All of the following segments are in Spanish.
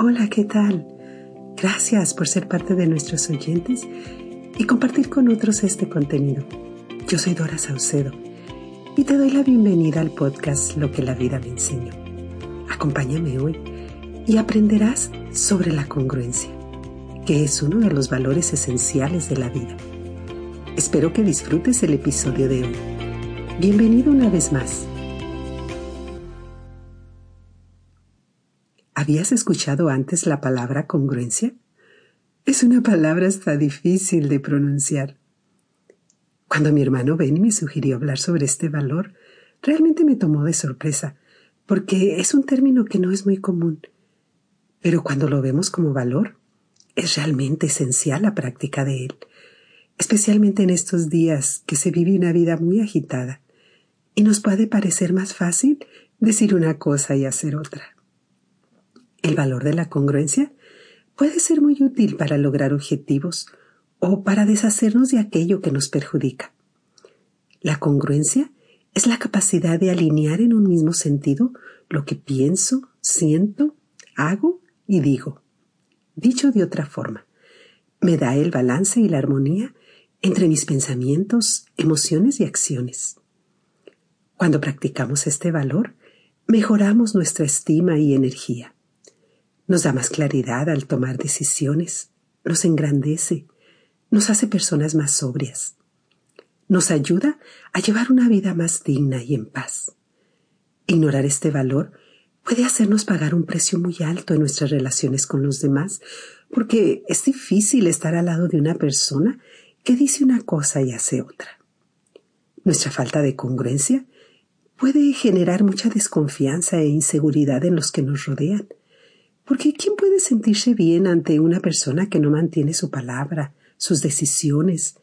Hola, ¿qué tal? Gracias por ser parte de nuestros oyentes y compartir con otros este contenido. Yo soy Dora Saucedo y te doy la bienvenida al podcast Lo que la vida me enseñó. Acompáñame hoy y aprenderás sobre la congruencia, que es uno de los valores esenciales de la vida. Espero que disfrutes el episodio de hoy. Bienvenido una vez más. ¿Habías escuchado antes la palabra congruencia? Es una palabra hasta difícil de pronunciar. Cuando mi hermano Benny me sugirió hablar sobre este valor, realmente me tomó de sorpresa, porque es un término que no es muy común. Pero cuando lo vemos como valor, es realmente esencial la práctica de él, especialmente en estos días que se vive una vida muy agitada y nos puede parecer más fácil decir una cosa y hacer otra. El valor de la congruencia puede ser muy útil para lograr objetivos o para deshacernos de aquello que nos perjudica. La congruencia es la capacidad de alinear en un mismo sentido lo que pienso, siento, hago y digo. Dicho de otra forma, me da el balance y la armonía entre mis pensamientos, emociones y acciones. Cuando practicamos este valor, mejoramos nuestra estima y energía. Nos da más claridad al tomar decisiones, nos engrandece, nos hace personas más sobrias, nos ayuda a llevar una vida más digna y en paz. Ignorar este valor puede hacernos pagar un precio muy alto en nuestras relaciones con los demás, porque es difícil estar al lado de una persona que dice una cosa y hace otra. Nuestra falta de congruencia puede generar mucha desconfianza e inseguridad en los que nos rodean, porque ¿quién puede sentirse bien ante una persona que no mantiene su palabra, sus decisiones,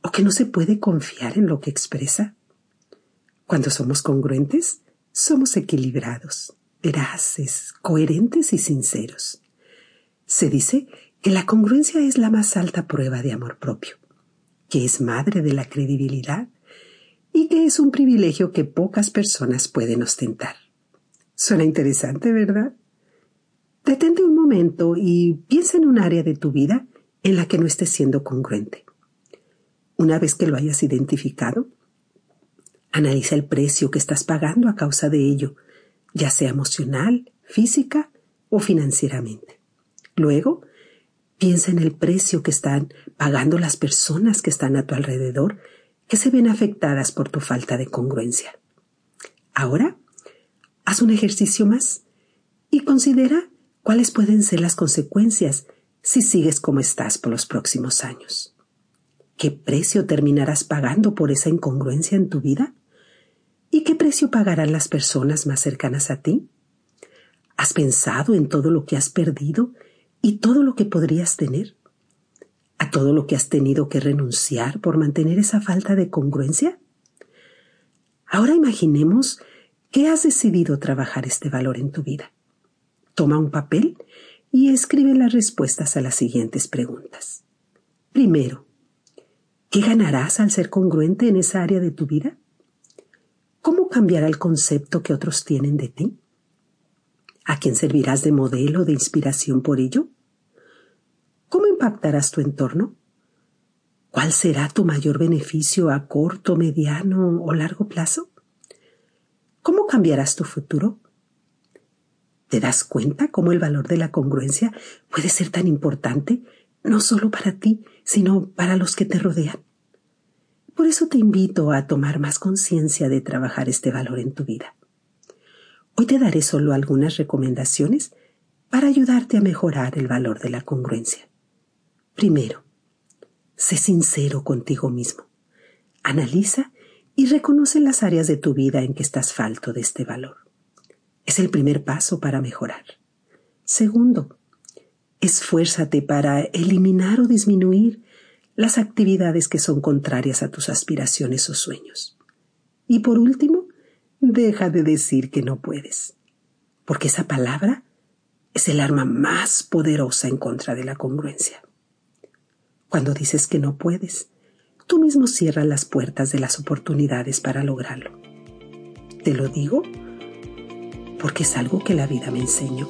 o que no se puede confiar en lo que expresa? Cuando somos congruentes, somos equilibrados, veraces, coherentes y sinceros. Se dice que la congruencia es la más alta prueba de amor propio, que es madre de la credibilidad y que es un privilegio que pocas personas pueden ostentar. Suena interesante, ¿verdad? Detente un momento y piensa en un área de tu vida en la que no estés siendo congruente. Una vez que lo hayas identificado, analiza el precio que estás pagando a causa de ello, ya sea emocional, física o financieramente. Luego, piensa en el precio que están pagando las personas que están a tu alrededor que se ven afectadas por tu falta de congruencia. Ahora, haz un ejercicio más y considera cuáles pueden ser las consecuencias si sigues como estás por los próximos años. ¿Qué precio terminarás pagando por esa incongruencia en tu vida? ¿Y qué precio pagarán las personas más cercanas a ti? ¿Has pensado en todo lo que has perdido y todo lo que podrías tener? ¿A todo lo que has tenido que renunciar por mantener esa falta de congruencia? Ahora imaginemos que has decidido trabajar este valor en tu vida. Toma un papel y escribe las respuestas a las siguientes preguntas. Primero, ¿qué ganarás al ser congruente en esa área de tu vida? ¿Cómo cambiará el concepto que otros tienen de ti? ¿A quién servirás de modelo, de inspiración por ello? ¿Cómo impactarás tu entorno? ¿Cuál será tu mayor beneficio a corto, mediano o largo plazo? ¿Cómo cambiarás tu futuro? ¿Te das cuenta cómo el valor de la congruencia puede ser tan importante, no solo para ti, sino para los que te rodean? Por eso te invito a tomar más conciencia de trabajar este valor en tu vida. Hoy te daré solo algunas recomendaciones para ayudarte a mejorar el valor de la congruencia. Primero, sé sincero contigo mismo. Analiza y reconoce las áreas de tu vida en que estás falto de este valor. Es el primer paso para mejorar. Segundo, esfuérzate para eliminar o disminuir las actividades que son contrarias a tus aspiraciones o sueños. Y por último, deja de decir que no puedes, porque esa palabra es el arma más poderosa en contra de la congruencia. Cuando dices que no puedes, tú mismo cierras las puertas de las oportunidades para lograrlo. Te lo digo porque es algo que la vida me enseñó.